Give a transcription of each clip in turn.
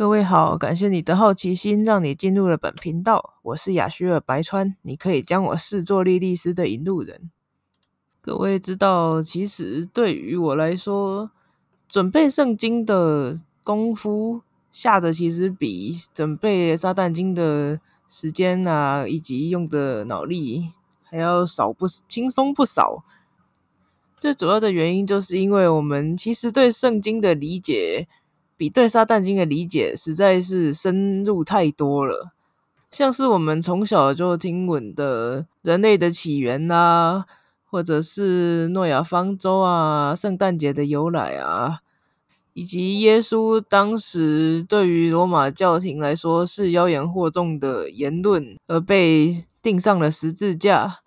各位好，感谢你的好奇心，让你进入了本频道。我是雅虚尔白川，你可以将我视作莉莉丝的引路人。各位知道，其实对于我来说，准备圣经的功夫下的其实比准备撒旦经的时间啊，以及用的脑力还要少不轻松不少。最主要的原因，就是因为我们其实对圣经的理解。比对撒旦经的理解实在是深入太多了，像是我们从小就听闻的人类的起源啊，或者是诺亚方舟啊、圣诞节的由来啊，以及耶稣当时对于罗马教廷来说是妖言惑众的言论而被钉上了十字架，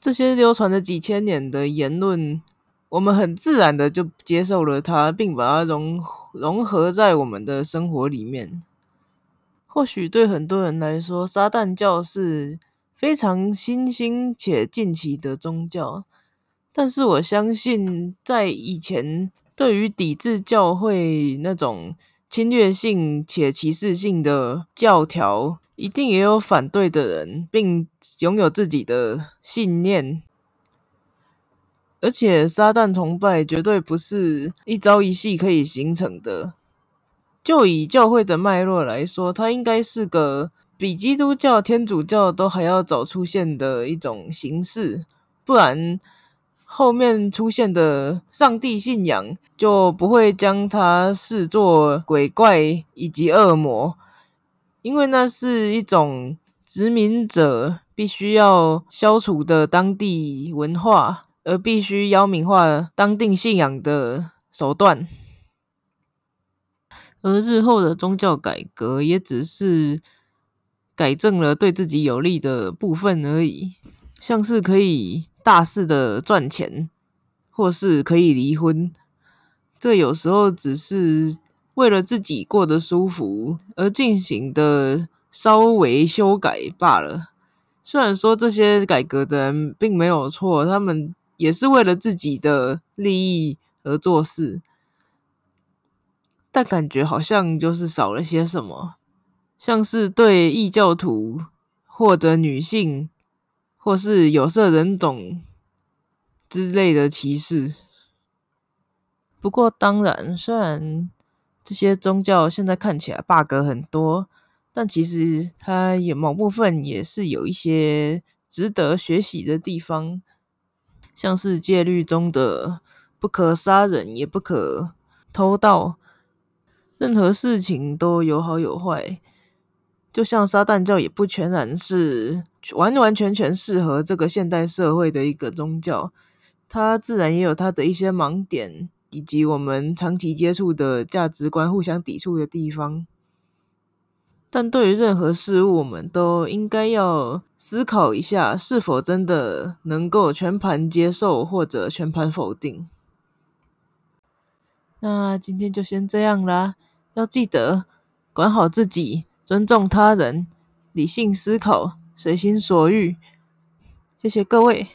这些流传了几千年的言论。我们很自然的就接受了它，并把它融融合在我们的生活里面。或许对很多人来说，撒旦教是非常新兴且近期的宗教，但是我相信，在以前对于抵制教会那种侵略性且歧视性的教条，一定也有反对的人，并拥有自己的信念。而且，撒旦崇拜绝对不是一朝一夕可以形成的。就以教会的脉络来说，它应该是个比基督教、天主教都还要早出现的一种形式，不然后面出现的上帝信仰就不会将它视作鬼怪以及恶魔，因为那是一种殖民者必须要消除的当地文化。而必须妖名化当地信仰的手段，而日后的宗教改革也只是改正了对自己有利的部分而已，像是可以大肆的赚钱，或是可以离婚，这有时候只是为了自己过得舒服而进行的稍微修改罢了。虽然说这些改革的人并没有错，他们。也是为了自己的利益而做事，但感觉好像就是少了些什么，像是对异教徒或者女性或是有色人种之类的歧视。不过，当然，虽然这些宗教现在看起来 bug 很多，但其实它有某部分也是有一些值得学习的地方。像是戒律中的不可杀人，也不可偷盗，任何事情都有好有坏。就像撒旦教也不全然是完完全全适合这个现代社会的一个宗教，它自然也有它的一些盲点，以及我们长期接触的价值观互相抵触的地方。但对于任何事物，我们都应该要思考一下，是否真的能够全盘接受或者全盘否定。那今天就先这样啦，要记得管好自己，尊重他人，理性思考，随心所欲。谢谢各位。